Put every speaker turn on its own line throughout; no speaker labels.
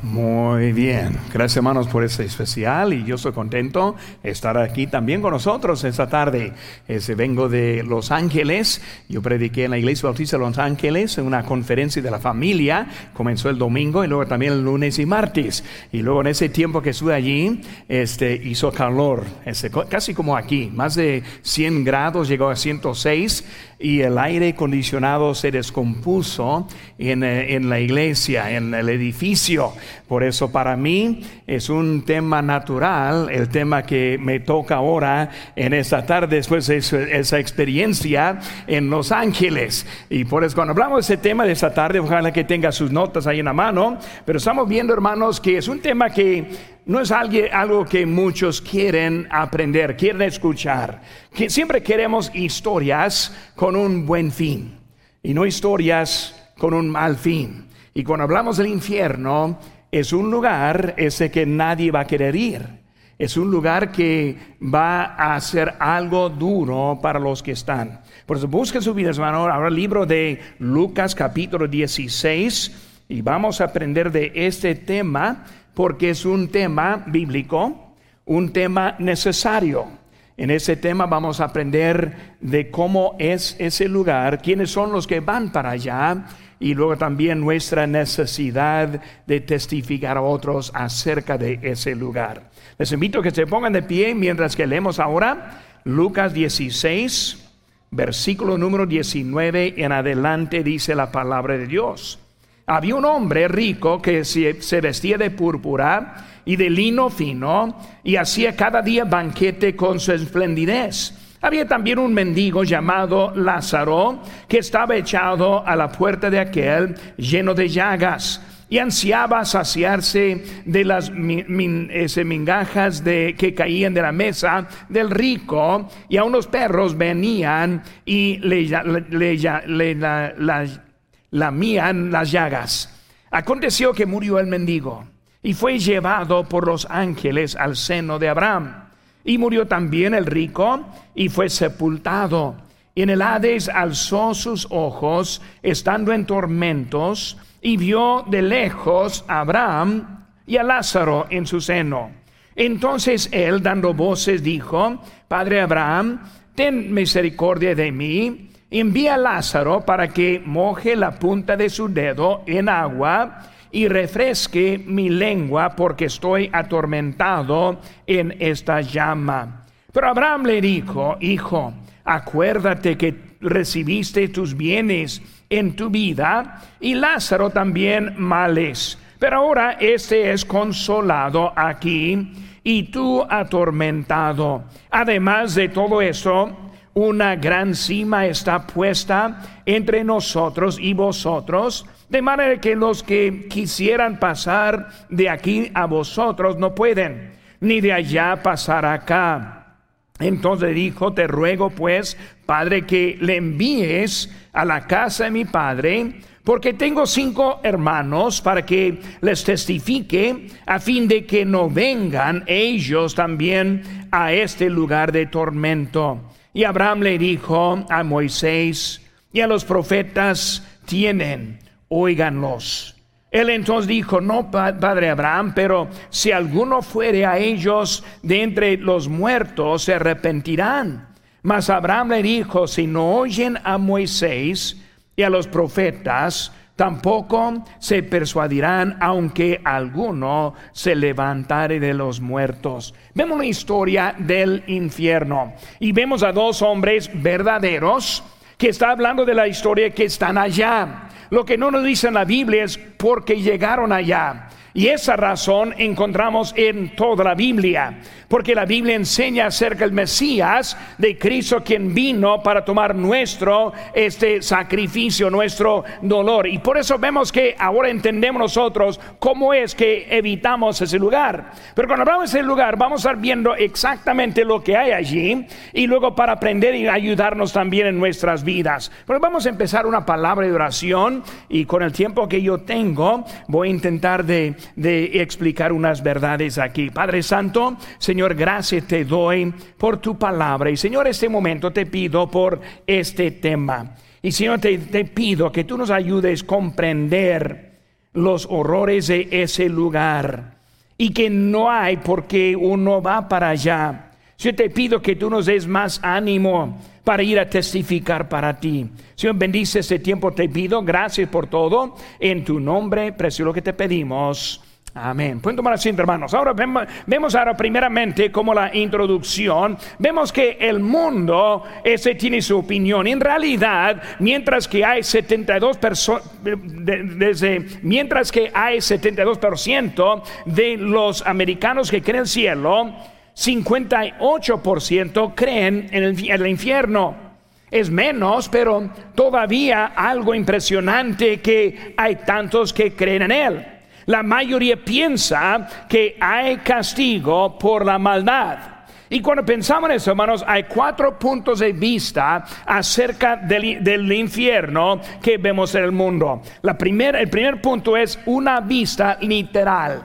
Muy bien, gracias hermanos por este especial y yo estoy contento de estar aquí también con nosotros esta tarde. Ese, vengo de Los Ángeles, yo prediqué en la Iglesia Bautista de Los Ángeles en una conferencia de la familia, comenzó el domingo y luego también el lunes y martes. Y luego en ese tiempo que estuve allí, este, hizo calor, ese, casi como aquí, más de 100 grados, llegó a 106 y el aire acondicionado se descompuso en, eh, en, la iglesia, en el edificio. Por eso para mí es un tema natural, el tema que me toca ahora en esta tarde después de esa experiencia en Los Ángeles. Y por eso cuando hablamos de ese tema de esta tarde, ojalá que tenga sus notas ahí en la mano, pero estamos viendo hermanos que es un tema que no es algo que muchos quieren aprender, quieren escuchar. Siempre queremos historias con un buen fin y no historias con un mal fin. Y cuando hablamos del infierno, es un lugar ese que nadie va a querer ir. Es un lugar que va a ser algo duro para los que están. Por eso busquen su vida, hermano. Ahora el libro de Lucas capítulo 16 y vamos a aprender de este tema porque es un tema bíblico, un tema necesario. En ese tema vamos a aprender de cómo es ese lugar, quiénes son los que van para allá y luego también nuestra necesidad de testificar a otros acerca de ese lugar. Les invito a que se pongan de pie mientras que leemos ahora Lucas 16, versículo número 19 en adelante dice la palabra de Dios. Había un hombre rico que se, vestía de púrpura y de lino fino y hacía cada día banquete con su esplendidez. Había también un mendigo llamado Lázaro que estaba echado a la puerta de aquel lleno de llagas y ansiaba saciarse de las mingajas de, que caían de la mesa del rico y a unos perros venían y le, le, le, lamían las llagas. Aconteció que murió el mendigo y fue llevado por los ángeles al seno de Abraham. Y murió también el rico y fue sepultado. Y en el Hades alzó sus ojos, estando en tormentos, y vio de lejos a Abraham y a Lázaro en su seno. Entonces él, dando voces, dijo, Padre Abraham, ten misericordia de mí envía a Lázaro para que moje la punta de su dedo en agua y refresque mi lengua porque estoy atormentado en esta llama. Pero Abraham le dijo, hijo, acuérdate que recibiste tus bienes en tu vida y Lázaro también males. Pero ahora este es consolado aquí y tú atormentado. Además de todo eso, una gran cima está puesta entre nosotros y vosotros, de manera que los que quisieran pasar de aquí a vosotros no pueden, ni de allá pasar acá. Entonces dijo, te ruego pues, Padre, que le envíes a la casa de mi Padre, porque tengo cinco hermanos para que les testifique, a fin de que no vengan ellos también a este lugar de tormento. Y Abraham le dijo a Moisés y a los profetas, tienen, oíganlos. Él entonces dijo, no, padre Abraham, pero si alguno fuere a ellos de entre los muertos, se arrepentirán. Mas Abraham le dijo, si no oyen a Moisés y a los profetas, tampoco se persuadirán aunque alguno se levantare de los muertos. Vemos la historia del infierno y vemos a dos hombres verdaderos que está hablando de la historia que están allá. Lo que no nos dice en la Biblia es porque llegaron allá. Y esa razón encontramos en toda la Biblia porque la Biblia enseña acerca del Mesías de Cristo quien vino para tomar nuestro este sacrificio, nuestro dolor. Y por eso vemos que ahora entendemos nosotros cómo es que evitamos ese lugar. Pero cuando hablamos de ese lugar, vamos a estar viendo exactamente lo que hay allí y luego para aprender y ayudarnos también en nuestras vidas. Pero vamos a empezar una palabra de oración y con el tiempo que yo tengo voy a intentar de, de explicar unas verdades aquí. Padre Santo, Señor gracias te doy por tu palabra. Y Señor, este momento te pido por este tema. Y Señor, te, te pido que tú nos ayudes a comprender los horrores de ese lugar y que no hay porque uno va para allá. Yo te pido que tú nos des más ánimo para ir a testificar para ti. Señor, bendice este tiempo, te pido. Gracias por todo. En tu nombre, precio lo que te pedimos. Amén. Pueden tomar asiento, hermanos. Ahora vemos, ahora primeramente como la introducción, vemos que el mundo ese tiene su opinión. En realidad, mientras que hay 72 desde mientras que hay 72% de los americanos que creen el cielo, 58% creen en el infierno. Es menos, pero todavía algo impresionante que hay tantos que creen en él. La mayoría piensa que hay castigo por la maldad. Y cuando pensamos en eso, hermanos, hay cuatro puntos de vista acerca del, infierno que vemos en el mundo. El primer punto es una vista literal.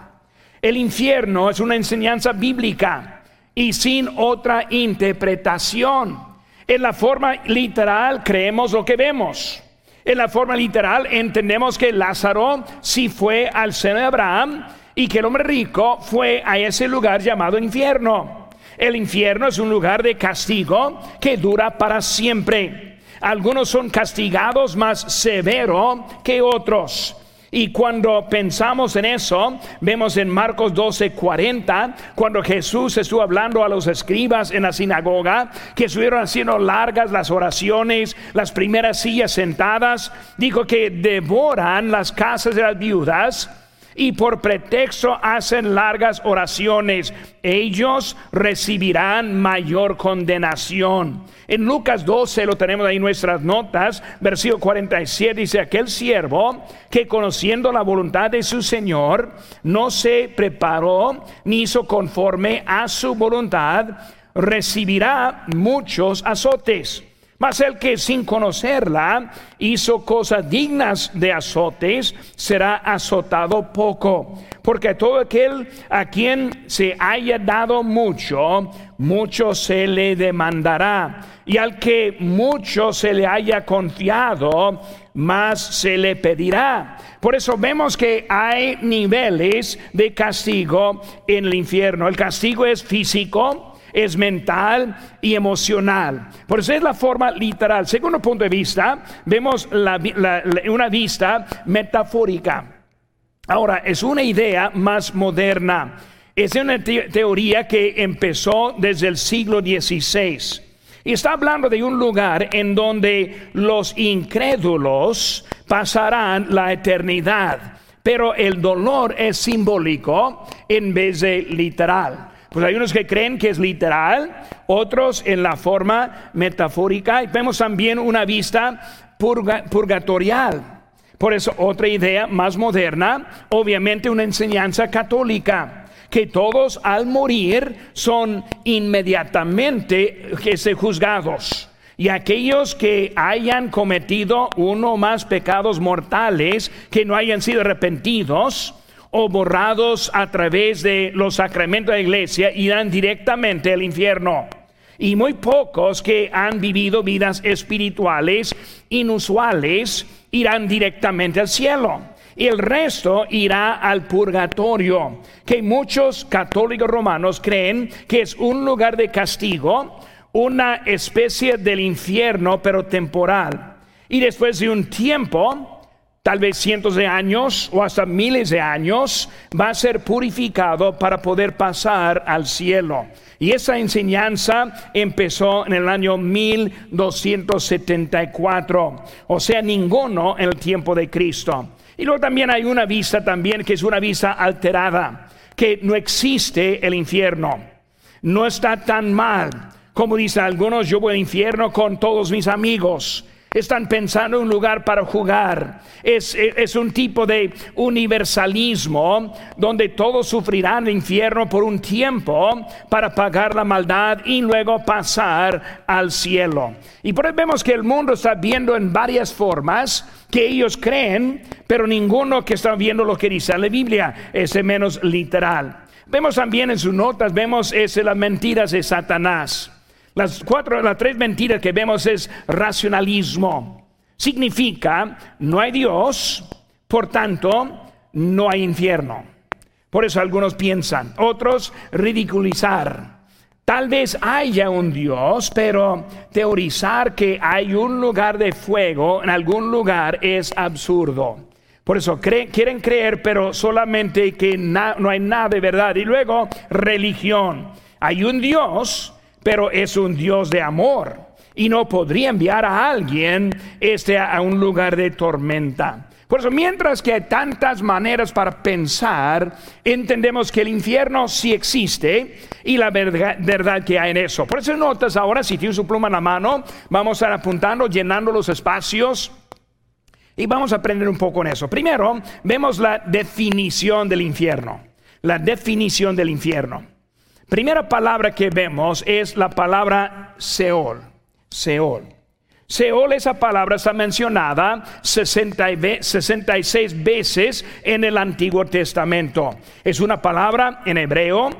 El infierno es una enseñanza bíblica y sin otra interpretación. En la forma literal creemos lo que vemos. En la forma literal entendemos que Lázaro sí fue al seno de Abraham y que el hombre rico fue a ese lugar llamado infierno. El infierno es un lugar de castigo que dura para siempre. Algunos son castigados más severo que otros. Y cuando pensamos en eso, vemos en Marcos 12, 40, cuando Jesús estuvo hablando a los escribas en la sinagoga, que estuvieron haciendo largas las oraciones, las primeras sillas sentadas, dijo que devoran las casas de las viudas y por pretexto hacen largas oraciones, ellos recibirán mayor condenación. En Lucas 12 lo tenemos ahí nuestras notas, versículo 47 dice, aquel siervo que conociendo la voluntad de su Señor, no se preparó ni hizo conforme a su voluntad, recibirá muchos azotes. Mas el que sin conocerla hizo cosas dignas de azotes, será azotado poco. Porque todo aquel a quien se haya dado mucho, mucho se le demandará. Y al que mucho se le haya confiado, más se le pedirá. Por eso vemos que hay niveles de castigo en el infierno. El castigo es físico es mental y emocional. Por eso es la forma literal. Segundo punto de vista, vemos una vista metafórica. Ahora, es una idea más moderna. Es una teoría que empezó desde el siglo XVI. Y está hablando de un lugar en donde los incrédulos pasarán la eternidad. Pero el dolor es simbólico en vez de literal. Pues hay unos que creen que es literal, otros en la forma metafórica. Y vemos también una vista purgatorial. Por eso otra idea más moderna, obviamente una enseñanza católica, que todos al morir son inmediatamente juzgados. Y aquellos que hayan cometido uno o más pecados mortales que no hayan sido arrepentidos, o borrados a través de los sacramentos de la iglesia irán directamente al infierno. Y muy pocos que han vivido vidas espirituales inusuales irán directamente al cielo. Y el resto irá al purgatorio, que muchos católicos romanos creen que es un lugar de castigo, una especie del infierno, pero temporal. Y después de un tiempo, tal vez cientos de años o hasta miles de años, va a ser purificado para poder pasar al cielo. Y esa enseñanza empezó en el año 1274, o sea, ninguno en el tiempo de Cristo. Y luego también hay una vista también que es una vista alterada, que no existe el infierno. No está tan mal. Como dicen algunos, yo voy al infierno con todos mis amigos. Están pensando en un lugar para jugar. Es, es, un tipo de universalismo donde todos sufrirán el infierno por un tiempo para pagar la maldad y luego pasar al cielo. Y por eso vemos que el mundo está viendo en varias formas que ellos creen, pero ninguno que está viendo lo que dice la Biblia es menos literal. Vemos también en sus notas, vemos es las mentiras de Satanás. Las cuatro, las tres mentiras que vemos es racionalismo. Significa, no hay Dios, por tanto, no hay infierno. Por eso algunos piensan, otros ridiculizar. Tal vez haya un Dios, pero teorizar que hay un lugar de fuego en algún lugar es absurdo. Por eso quieren creer, pero solamente que no hay nada de verdad. Y luego, religión. Hay un Dios, pero es un Dios de amor. Y no podría enviar a alguien este, a un lugar de tormenta. Por eso, mientras que hay tantas maneras para pensar, entendemos que el infierno sí existe y la verdad, que hay en eso. Por eso notas ahora, si tienes su pluma en la mano, vamos a ir apuntando, llenando los espacios. Y vamos a aprender un poco en eso. Primero, vemos la definición del infierno. La definición del infierno. Primera palabra que vemos es la palabra Seol. Seol. Seol, esa palabra está mencionada 66 veces en el Antiguo Testamento. Es una palabra en hebreo,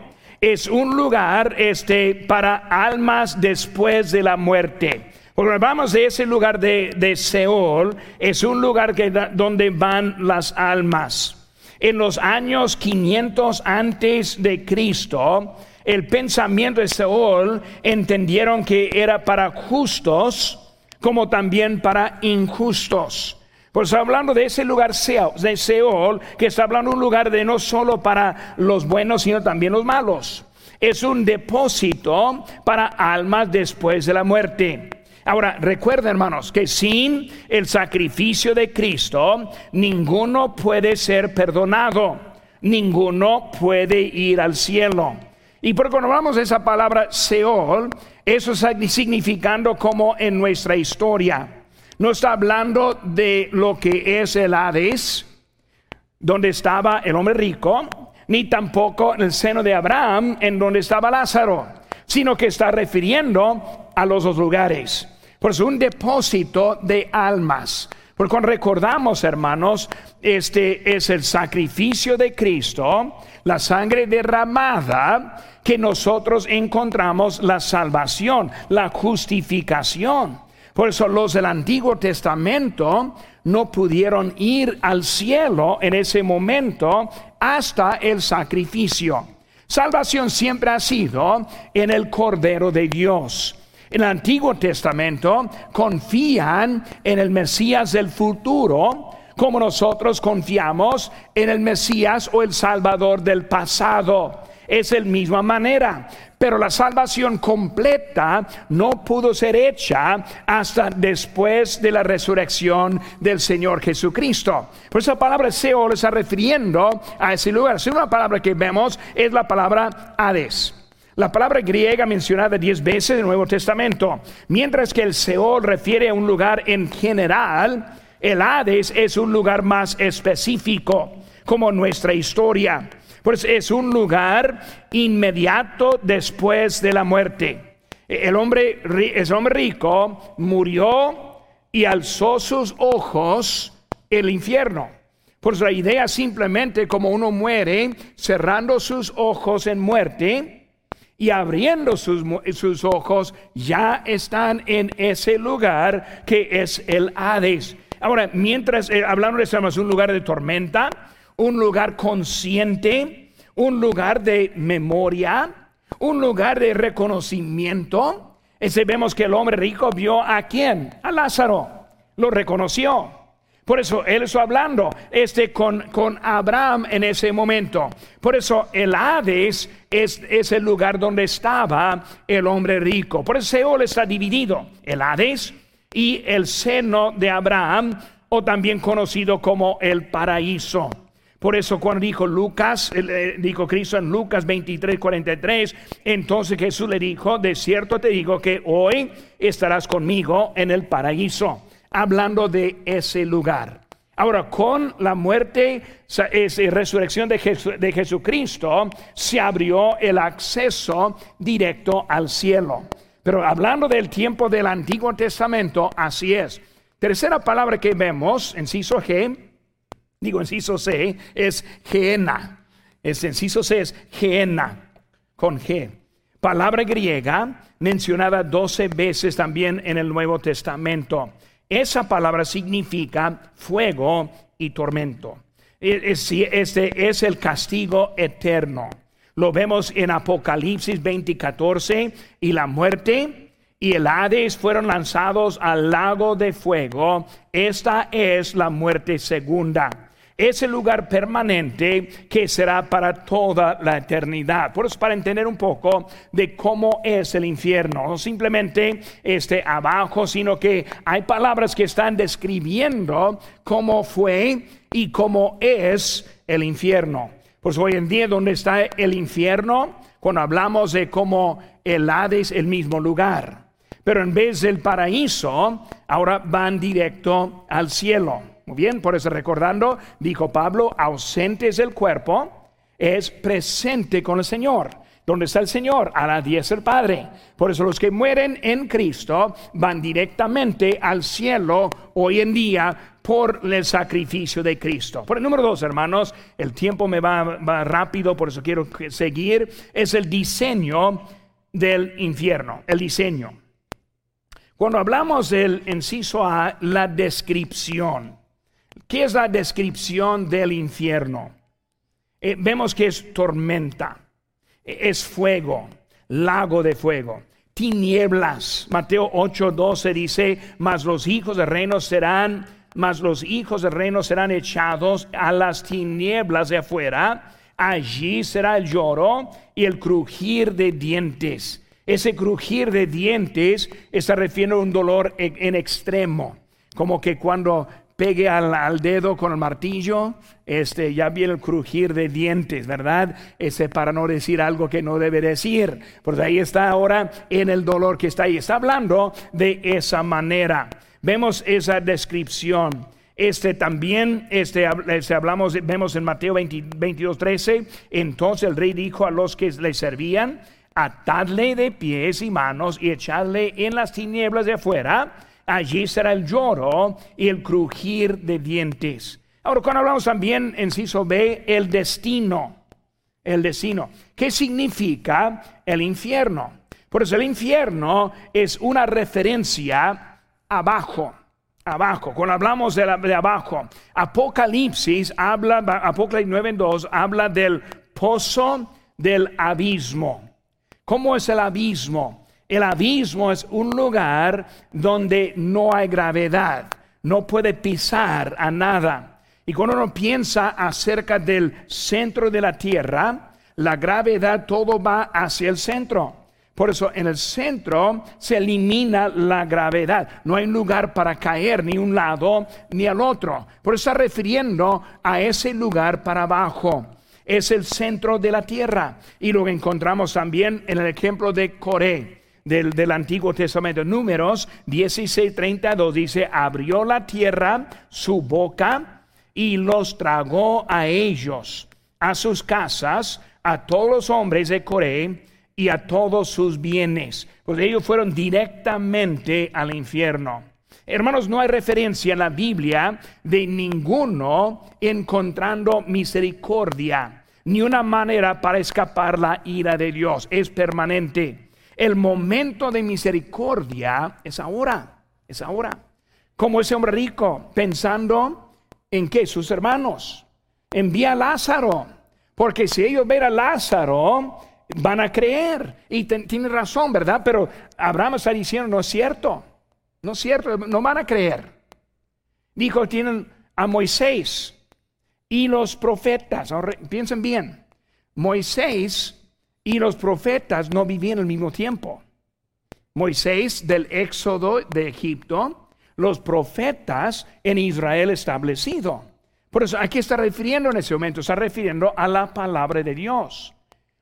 es un lugar este, para almas después de la muerte. Cuando vamos de ese lugar de, Seol, es un lugar que, donde van las almas. En los años 500 antes de Cristo, el pensamiento de Seol entendieron que era para justos, como también para injustos. Pues hablando de ese lugar de Seol, que está hablando un lugar de no solo para los buenos, sino también los malos. Es un depósito para almas después de la muerte. Ahora, recuerden hermanos que sin el sacrificio de Cristo, ninguno puede ser perdonado, ninguno puede ir al cielo. Y de esa palabra Seol, eso está significando como en nuestra historia. No está hablando de lo que es el Hades, donde estaba el hombre rico, ni tampoco en el seno de Abraham, en donde estaba Lázaro, sino que está refiriendo a los dos lugares. Por eso un depósito de almas. Porque cuando recordamos, hermanos, este es el sacrificio de Cristo, la sangre derramada, que nosotros encontramos la salvación, la justificación. Por eso los del Antiguo Testamento no pudieron ir al cielo en ese momento hasta el sacrificio. Salvación siempre ha sido en el Cordero de Dios en el Antiguo Testamento confían en el Mesías del futuro, como nosotros confiamos en el Mesías o el Salvador del pasado. Es la misma manera, pero la salvación completa no pudo ser hecha hasta después de la resurrección del Señor Jesucristo. Por esa palabra Seol está refiriendo a ese lugar. Si una palabra que vemos es la palabra Hades. La palabra griega mencionada diez veces en el Nuevo Testamento, mientras que el Seol refiere a un lugar en general, el Hades es un lugar más específico, como nuestra historia. Pues es un lugar inmediato después de la muerte. El hombre, el hombre rico murió y alzó sus ojos el infierno. Por la idea simplemente como uno muere cerrando sus ojos en muerte, y abriendo sus, sus, ojos ya están en ese lugar que es el Hades. Ahora, mientras eh, hablando de un lugar de tormenta, un lugar consciente, un lugar de memoria, un lugar de reconocimiento. Ese vemos que el hombre rico vio a quién? A Lázaro. Lo reconoció. Por eso él está hablando este, con, con, Abraham en ese momento. Por eso el Hades es, es, el lugar donde estaba el hombre rico. Por eso Seol está dividido. El Hades y el seno de Abraham, o también conocido como el paraíso. Por eso cuando dijo Lucas, eh, dijo Cristo en Lucas 23, 43, entonces Jesús le dijo, de cierto te digo que hoy estarás conmigo en el paraíso hablando de ese lugar. Ahora, con la muerte y resurrección de, de Jesucristo, se abrió el acceso directo al cielo. Pero hablando del tiempo del Antiguo Testamento, así es. Tercera palabra que vemos, inciso G, digo inciso C, es Geena. Es inciso C es Geena, con G. Palabra griega mencionada doce veces también en el Nuevo Testamento. Esa palabra significa fuego y tormento. Este es el castigo eterno. Lo vemos en Apocalipsis 20:14 y la muerte y el Hades fueron lanzados al lago de fuego. Esta es la muerte segunda. Es el lugar permanente que será para toda la eternidad. Por eso, para entender un poco de cómo es el infierno, no simplemente este abajo, sino que hay palabras que están describiendo cómo fue y cómo es el infierno. Pues hoy en día, ¿dónde está el infierno? Cuando hablamos de cómo el Hades, el mismo lugar. Pero en vez del paraíso, ahora van directo al cielo. Muy bien, por eso recordando, dijo Pablo, ausentes del cuerpo, es presente con el Señor. ¿Dónde está el Señor? A la diestra del Padre. Por eso los que mueren en Cristo van directamente al cielo hoy en día por el sacrificio de Cristo. Por el número dos, hermanos, el tiempo me va, va rápido, por eso quiero seguir, es el diseño del infierno, el diseño. Cuando hablamos del inciso A, la descripción. ¿Qué es la descripción del infierno? Eh, vemos que es tormenta es fuego, lago de fuego, tinieblas. Mateo 8:12 dice, mas los hijos del reino serán, mas los hijos del reino serán echados a las tinieblas de afuera. Allí será el lloro y el crujir de dientes. Ese crujir de dientes está refiriendo a un dolor en extremo, como que cuando pegue al, dedo con el martillo, este, ya viene el crujir de dientes, ¿verdad? Ese para no decir algo que no debe decir. Pues ahí está ahora en el dolor que está ahí. Está hablando de esa manera. Vemos esa descripción. Este también, este, este hablamos, vemos en Mateo 22, 13. Entonces el rey dijo a los que le servían, atadle de pies y manos y echadle en las tinieblas de afuera allí será el lloro y el crujir de dientes. Ahora, cuando hablamos también en Ciso B, el destino, el destino, ¿qué significa el infierno? Por eso el infierno es una referencia abajo, abajo. Cuando hablamos de, de abajo, Apocalipsis habla, Apocalipsis 9 en 2, habla del pozo del abismo. ¿Cómo es el abismo? El abismo es un lugar donde no hay gravedad, no puede pisar a nada. Y cuando uno piensa acerca del centro de la tierra, la gravedad todo va hacia el centro. Por eso en el centro se elimina la gravedad. No hay lugar para caer ni un lado ni al otro. Por eso está refiriendo a ese lugar para abajo. Es el centro de la tierra. Y lo encontramos también en el ejemplo de Coré del, Antiguo Testamento. Números 16, 32 dice, abrió la tierra su boca y los tragó a ellos, a sus casas, a todos los hombres de Coré y a todos sus bienes. Pues ellos fueron directamente al infierno. Hermanos, no hay referencia en la Biblia de ninguno encontrando misericordia, ni una manera para escapar la ira de Dios. Es permanente. El momento de misericordia es ahora, es ahora. Como ese hombre rico, pensando en que sus hermanos, envía a Lázaro, porque si ellos ven a Lázaro, van a creer. Y tiene razón, ¿verdad? Pero Abraham está diciendo, no es cierto, no es cierto, no van a creer. Dijo, tienen a Moisés y los profetas. Ahora, piensen bien, Moisés y los profetas no vivían al mismo tiempo. Moisés del éxodo de Egipto, los profetas en Israel establecido. Por eso aquí está refiriendo en ese momento, está refiriendo a la palabra de Dios.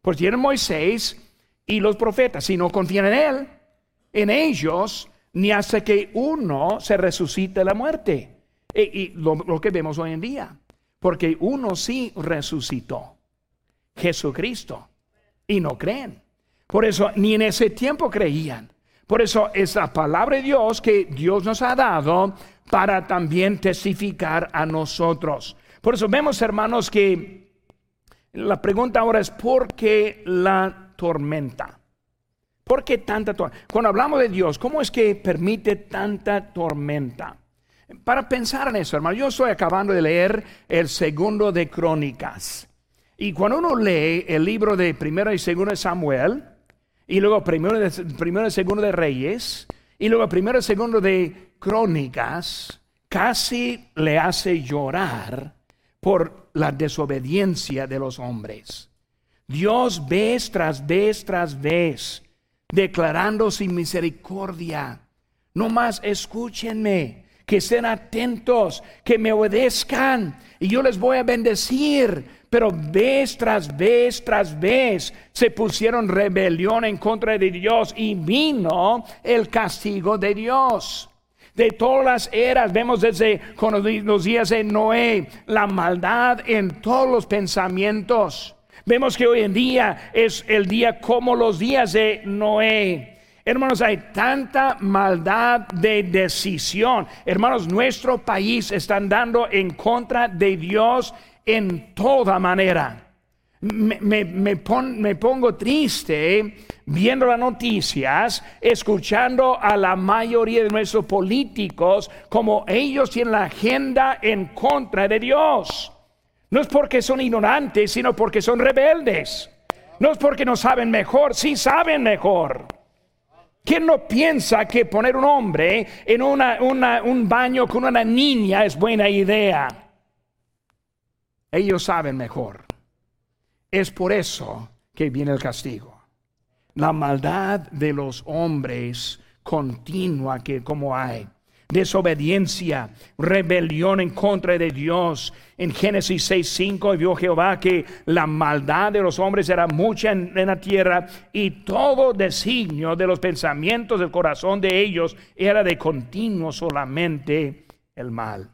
Pues tienen Moisés y los profetas, si no confían en él, en ellos, ni hasta que uno se resucite la muerte. Y, lo, lo que vemos hoy en día, porque uno sí resucitó, Jesucristo y no creen. Por eso ni en ese tiempo creían. Por eso es la palabra de Dios que Dios nos ha dado para también testificar a nosotros. Por eso vemos, hermanos, que la pregunta ahora es, ¿por qué la tormenta? ¿Por qué tanta tormenta? Cuando hablamos de Dios, ¿cómo es que permite tanta tormenta? Para pensar en eso, hermano, yo estoy acabando de leer el segundo de Crónicas. Y cuando uno lee el libro de primero y segundo de Samuel, y luego primero, primero y segundo de Reyes, y luego primero y segundo de Crónicas, casi le hace llorar por la desobediencia de los hombres. Dios vez tras vez tras vez declarando sin misericordia. No más escúchenme, que estén atentos, que me obedezcan y yo les voy a bendecir. Pero vez tras vez tras vez se pusieron rebelión en contra de Dios y vino el castigo de Dios de todas las eras. Vemos desde los días de Noé la maldad en todos los pensamientos. Vemos que hoy en día es el día como los días de Noé. Hermanos, hay tanta maldad de decisión. Hermanos, nuestro país está andando en contra de Dios en toda manera. Me, pongo triste viendo las noticias, escuchando a la mayoría de nuestros políticos como ellos tienen la agenda en contra de Dios. No es porque son ignorantes, sino porque son rebeldes. No es porque no saben mejor, sí saben mejor. ¿Quién no piensa que poner un hombre en un baño con una niña es buena idea? Ellos saben mejor. Es por eso que viene el castigo. La maldad de los hombres continua que como hay desobediencia, rebelión en contra de Dios. En Génesis 6:5 vio Jehová que la maldad de los hombres era mucha en, la tierra y todo designio de los pensamientos del corazón de ellos era de continuo solamente el mal.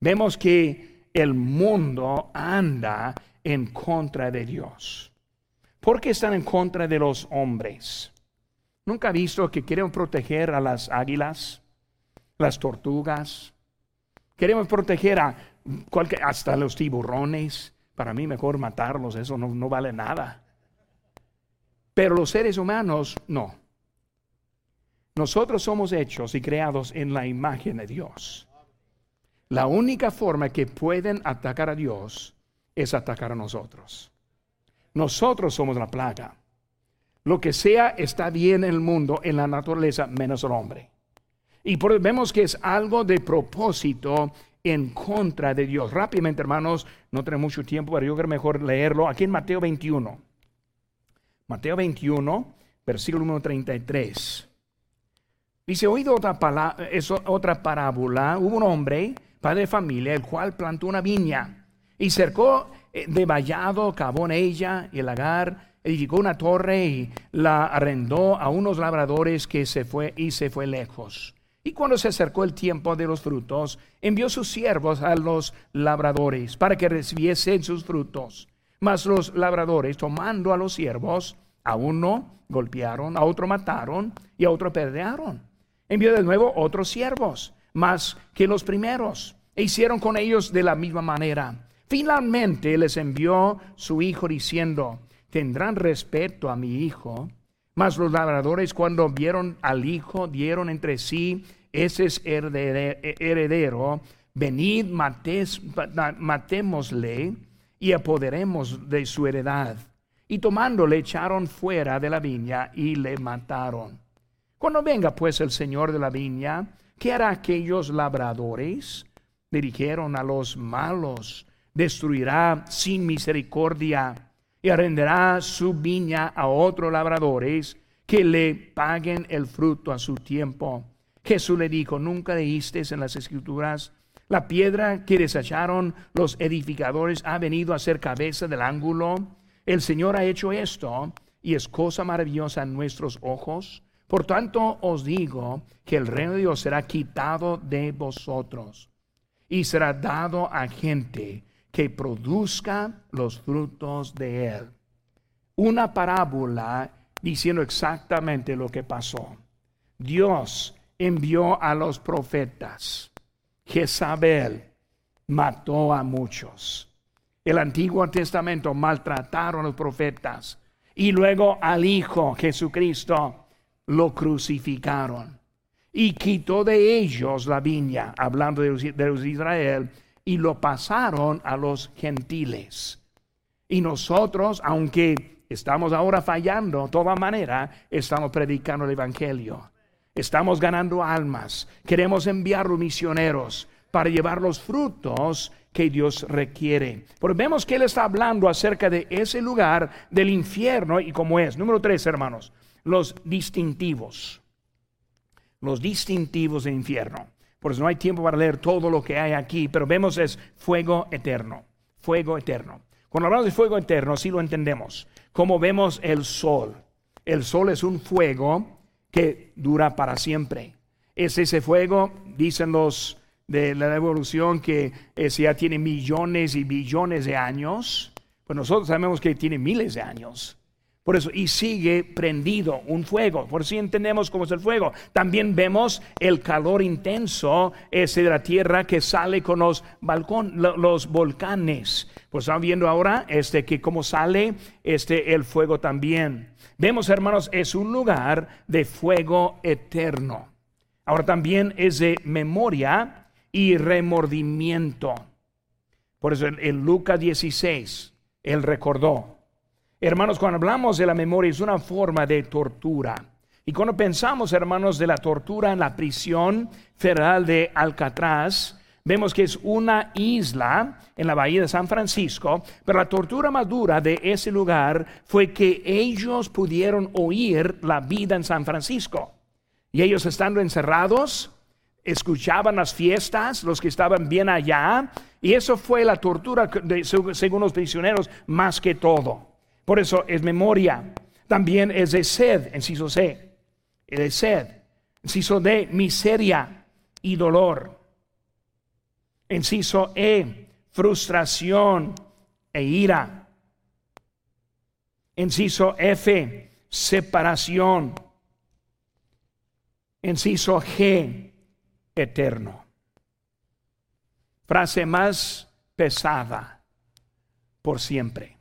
Vemos que el mundo anda en contra de Dios. ¿Por qué están en contra de los hombres? ¿Nunca ha visto que quieren proteger a las águilas? Las tortugas. Queremos proteger a cualquier, hasta los tiburones. Para mí mejor matarlos, eso no, no vale nada. Pero los seres humanos no. Nosotros somos hechos y creados en la imagen de Dios. La única forma que pueden atacar a Dios es atacar a nosotros. Nosotros somos la plaga. Lo que sea está bien en el mundo, en la naturaleza, menos el hombre. Y por, vemos que es algo de propósito en contra de Dios. Rápidamente, hermanos, no tenemos mucho tiempo, pero yo creo mejor leerlo. Aquí en Mateo 21. Mateo 21, versículo número 33. Dice, oído otra, eso, otra parábola, hubo un hombre, padre de familia, el cual plantó una viña y cercó eh, de vallado, cavó en ella el lagar, edificó una torre y la arrendó a unos labradores que se fue y se fue lejos. Y cuando se acercó el tiempo de los frutos, envió sus siervos a los labradores para que recibiesen sus frutos. Mas los labradores, tomando a los siervos, a uno golpearon, a otro mataron y a otro perdearon. Envió de nuevo otros siervos, más que los primeros, e hicieron con ellos de la misma manera. Finalmente les envió su hijo diciendo, tendrán respeto a mi hijo. Mas los labradores cuando vieron al hijo dieron entre sí ese es heredero, venid, matémosle y apoderemos de su heredad. Y tomándole echaron fuera de la viña y le mataron. Cuando venga pues el señor de la viña, ¿qué hará aquellos labradores? Dirigieron a los malos, destruirá sin misericordia y arrenderá su viña a otros labradores que le paguen el fruto a su tiempo. Jesús le dijo, nunca leíste en las escrituras, la piedra que desecharon los edificadores ha venido a ser cabeza del ángulo. El Señor ha hecho esto y es cosa maravillosa en nuestros ojos. Por tanto os digo que el reino de Dios será quitado de vosotros y será dado a gente que produzca los frutos de él. Una parábola diciendo exactamente lo que pasó. Dios envió a los profetas. Jezabel mató a muchos. El Antiguo Testamento maltrataron a los profetas. Y luego al Hijo Jesucristo lo crucificaron. y quitó de ellos la viña, hablando de los, Israel, y lo pasaron a los gentiles. Y nosotros, aunque estamos ahora fallando, de toda manera, estamos predicando el Evangelio. Estamos ganando almas. Queremos enviar misioneros para llevar los frutos que Dios requiere. Pero vemos que Él está hablando acerca de ese lugar del infierno y cómo es. Número tres, hermanos, los distintivos. Los distintivos del infierno. Por eso no hay tiempo para leer todo lo que hay aquí, pero vemos es fuego eterno. Fuego eterno. Cuando hablamos de fuego eterno, sí lo entendemos. Como vemos el sol. El sol es un fuego dura para siempre. Es ese fuego, dicen los de la evolución que ese ya tiene millones y billones de años, pues nosotros sabemos que tiene miles de años. Por eso, y sigue prendido un fuego. Por si entendemos cómo es el fuego. También vemos el calor intenso ese de la tierra que sale con los, balcón, los volcanes. Pues estamos viendo ahora este, que cómo sale este, el fuego también. Vemos, hermanos, es un lugar de fuego eterno. Ahora también es de memoria y remordimiento. Por eso en, Lucas 16, él recordó. Hermanos, cuando hablamos de la memoria es una forma de tortura. Y cuando pensamos, hermanos, de la tortura en la prisión federal de Alcatraz, vemos que es una isla en la bahía de San Francisco, pero la tortura más dura de ese lugar fue que ellos pudieron oír la vida en San Francisco. Y ellos estando encerrados, escuchaban las fiestas, los que estaban bien allá, y eso fue la tortura según los prisioneros más que todo. Por eso es memoria. También es de sed, inciso C, de sed, inciso D, miseria y dolor. Inciso E, frustración e ira. Inciso F, separación. Inciso G, eterno. Frase más pesada, por siempre.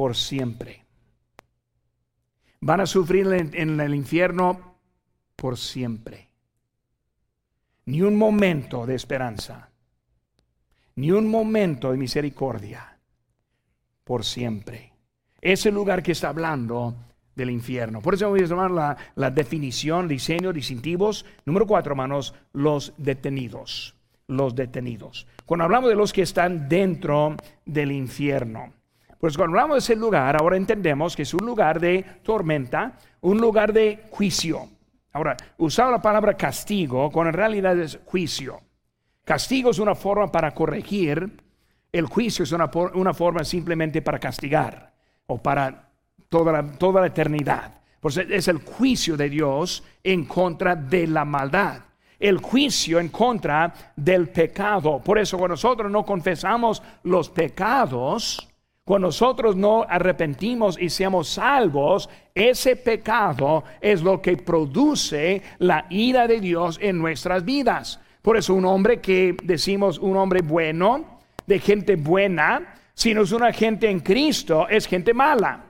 Por siempre. Van a sufrir en el infierno por siempre. Ni un momento de esperanza. Ni un momento de misericordia. Por siempre. Ese lugar que está hablando del infierno. Por eso voy a tomar la, la definición, diseño, distintivos. Número cuatro, hermanos, los detenidos. Los detenidos. Cuando hablamos de los que están dentro del infierno. Pues cuando hablamos de ese lugar, ahora entendemos que es un lugar de tormenta, un lugar de juicio. Ahora, usar la palabra castigo cuando en realidad es juicio. Castigo es una forma para corregir, el juicio es una, una forma simplemente para castigar o para toda la, toda la eternidad. Pues es el juicio de Dios en contra de la maldad. El juicio en contra del pecado. Por eso cuando nosotros no confesamos los pecados, cuando nosotros no arrepentimos y seamos salvos, ese pecado es lo que produce la ira de Dios en nuestras vidas. Por eso un hombre que decimos un hombre bueno, de gente buena, si no es una gente en Cristo, es gente mala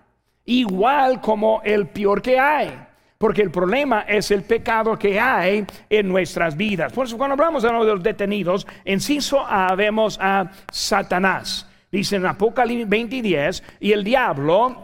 igual como el peor que hay. Porque el problema es el pecado que hay en nuestras vidas. Por eso cuando hablamos de los detenidos, en Ciso vemos a Satanás. Dice en Apocalipsis 20 y 10, y el diablo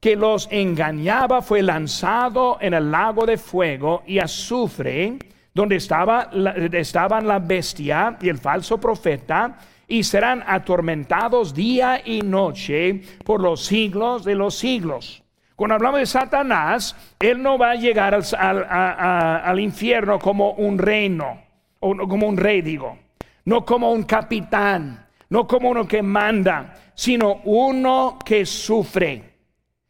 que los engañaba fue lanzado en el lago de fuego y azufre, donde estaba estaban la bestia y el falso profeta y serán atormentados día y noche por los siglos de los siglos. Cuando hablamos de Satanás, él no va a llegar al, infierno como un reino, o como un rey, digo, no como un capitán, no como uno que manda, sino uno que sufre.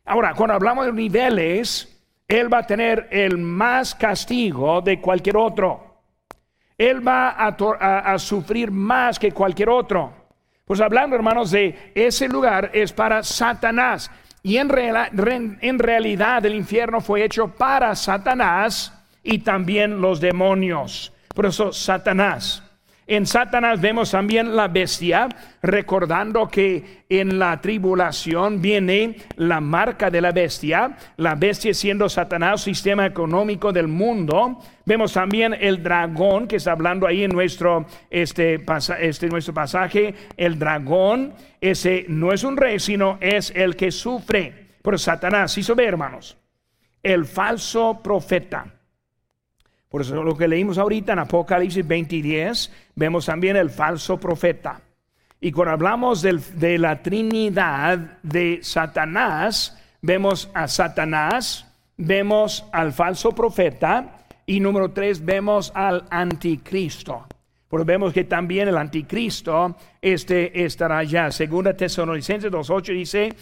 Ahora, cuando hablamos de niveles, él va a tener el más castigo de cualquier otro él va a, sufrir más que cualquier otro. Pues hablando, hermanos, de ese lugar es para Satanás. Y en, en realidad el infierno fue hecho para Satanás y también los demonios. Por eso Satanás. En Satanás vemos también la bestia, recordando que en la tribulación viene la marca de la bestia, la bestia siendo Satanás, sistema económico del mundo. Vemos también el dragón, que está hablando ahí en nuestro, este, este, nuestro pasaje, el dragón, ese no es un rey, sino es el que sufre por Satanás. Hizo ver, hermanos, el falso profeta por eso lo que leímos ahorita en Apocalipsis 20 y 10, vemos también el falso profeta. Y cuando hablamos de la Trinidad de Satanás, vemos a Satanás, vemos al falso profeta y número tres, vemos al anticristo. Porque vemos que también el anticristo este, estará allá. Segunda Tesalonicenses 2.8 dice,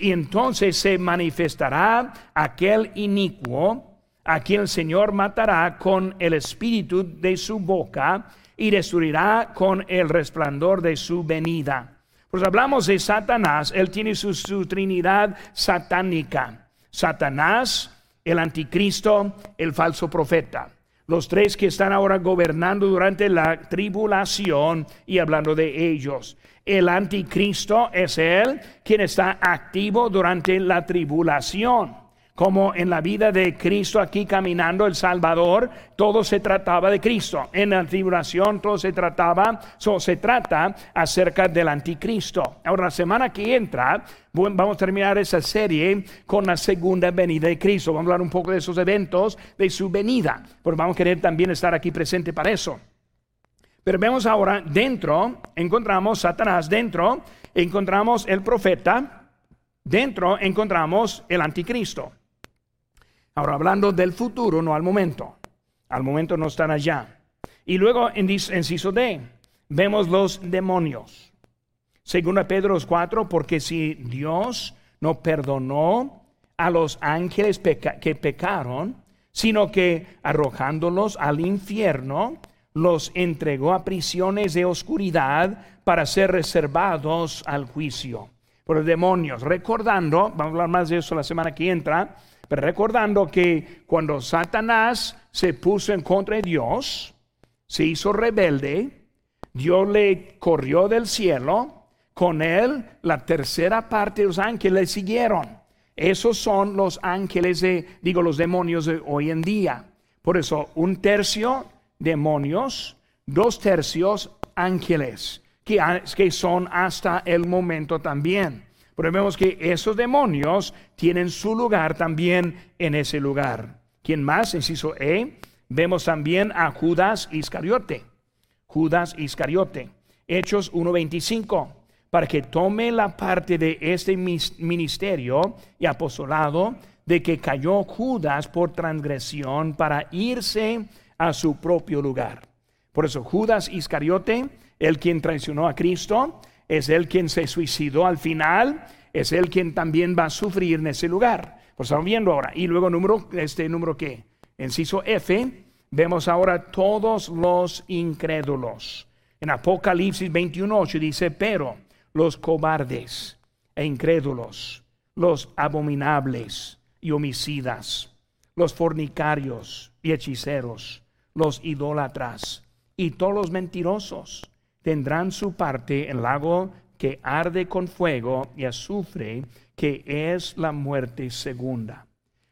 y entonces se manifestará aquel inicuo a quien el Señor matará con el espíritu de su boca y destruirá con el resplandor de su venida. Pues hablamos de Satanás, él tiene su, trinidad satánica. Satanás, el anticristo, el falso profeta. Los tres que están ahora gobernando durante la tribulación y hablando de ellos. El anticristo es él quien está activo durante la tribulación como en la vida de Cristo aquí caminando el Salvador, todo se trataba de Cristo. En la tribulación todo se trataba, se trata acerca del anticristo. Ahora la semana que entra vamos a terminar esa serie con la segunda venida de Cristo. Vamos a hablar un poco de esos eventos, de su venida, pero vamos a querer también estar aquí presente para eso. Pero vemos ahora dentro, encontramos Satanás, dentro encontramos el profeta, dentro encontramos el anticristo. Ahora, hablando del futuro, no al momento. Al momento no están allá. Y luego en inciso D, vemos los demonios. Según Pedro 4, porque si Dios no perdonó a los ángeles que pecaron, sino que arrojándolos al infierno, los entregó a prisiones de oscuridad para ser reservados al juicio. Por los demonios, recordando, vamos a hablar más de eso la semana que entra, pero recordando que cuando Satanás se puso en contra de Dios, se hizo rebelde, Dios le corrió del cielo, con él la tercera parte de los ángeles siguieron. Esos son los ángeles de, digo, los demonios de hoy en día. Por eso, un tercio demonios, dos tercios ángeles, que, que son hasta el momento también. Pero vemos que esos demonios tienen su lugar también en ese lugar. ¿Quién más? Inciso E. Vemos también a Judas Iscariote. Judas Iscariote. Hechos 1.25. Para que tome la parte de este ministerio y apostolado de que cayó Judas por transgresión para irse a su propio lugar. Por eso Judas Iscariote, el quien traicionó a Cristo, es él quien se suicidó al final, es él quien también va a sufrir en ese lugar. Pues estamos viendo ahora. Y luego número, este número qué? Enciso F, vemos ahora todos los incrédulos. En Apocalipsis 21.8 dice, pero los cobardes e incrédulos, los abominables y homicidas, los fornicarios y hechiceros, los idólatras y todos los mentirosos tendrán su parte en el lago que arde con fuego y azufre, que es la muerte segunda.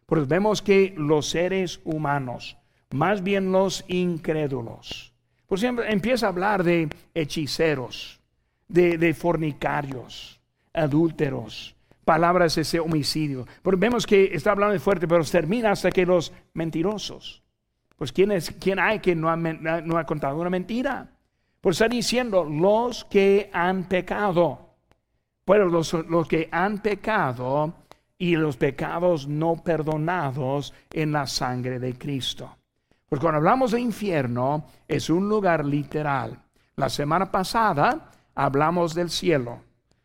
Pues vemos que los seres humanos, más bien los incrédulos, por ejemplo, empieza a hablar de hechiceros, de, fornicarios, adúlteros, palabras ese homicidio. Pero vemos que está hablando de fuerte, pero termina hasta que los mentirosos. Pues ¿quién, es, quién hay que no ha, no ha contado una mentira? Por está diciendo los que han pecado. Bueno, los, los que han pecado y los pecados no perdonados en la sangre de Cristo. Porque cuando hablamos de infierno, es un lugar literal. La semana pasada hablamos del cielo.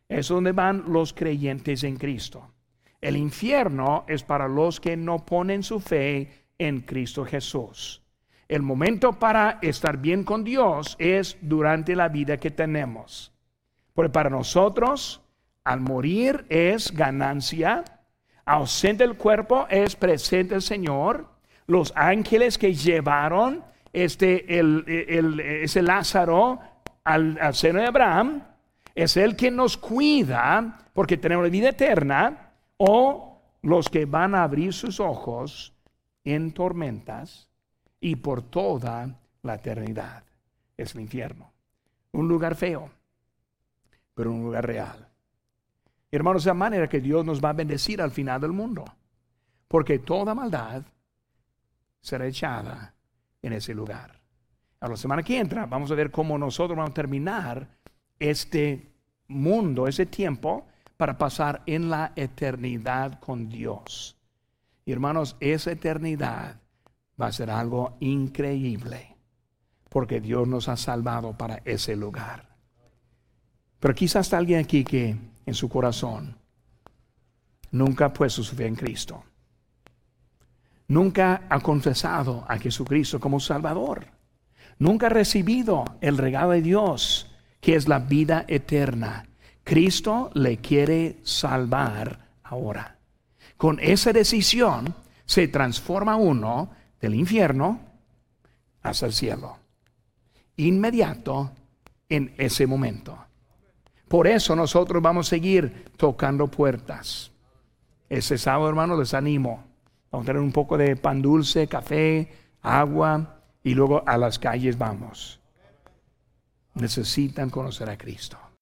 Es donde van los creyentes en Cristo. El infierno es para los que no ponen su fe en Cristo Jesús. El momento para estar bien con Dios es durante la vida que tenemos. Porque para nosotros, al morir es ganancia, ausente el cuerpo es presente el Señor. Los ángeles que llevaron este, el, ese Lázaro al, al seno de Abraham, es el que nos cuida porque tenemos la vida eterna, o los que van a abrir sus ojos en tormentas y por toda la eternidad. Es el infierno. Un lugar feo, pero un lugar real. Hermanos, de manera que Dios nos va a bendecir al final del mundo, porque toda maldad será echada en ese lugar. A la semana que entra vamos a ver cómo nosotros vamos a terminar este mundo, ese tiempo, para pasar en la eternidad con Dios. Hermanos, esa eternidad va a ser algo increíble, porque Dios nos ha salvado para ese lugar. Pero quizás está alguien aquí que en su corazón nunca ha puesto su fe en Cristo. Nunca ha confesado a Jesucristo como Salvador. Nunca ha recibido el regalo de Dios, que es la vida eterna. Cristo le quiere salvar ahora. Con esa decisión se transforma uno del infierno hacia el cielo. Inmediato en ese momento. Por eso nosotros vamos a seguir tocando puertas. Ese sábado, hermano, les animo. Vamos a tener un poco de pan dulce, café, agua y luego a las calles vamos. Necesitan conocer a Cristo.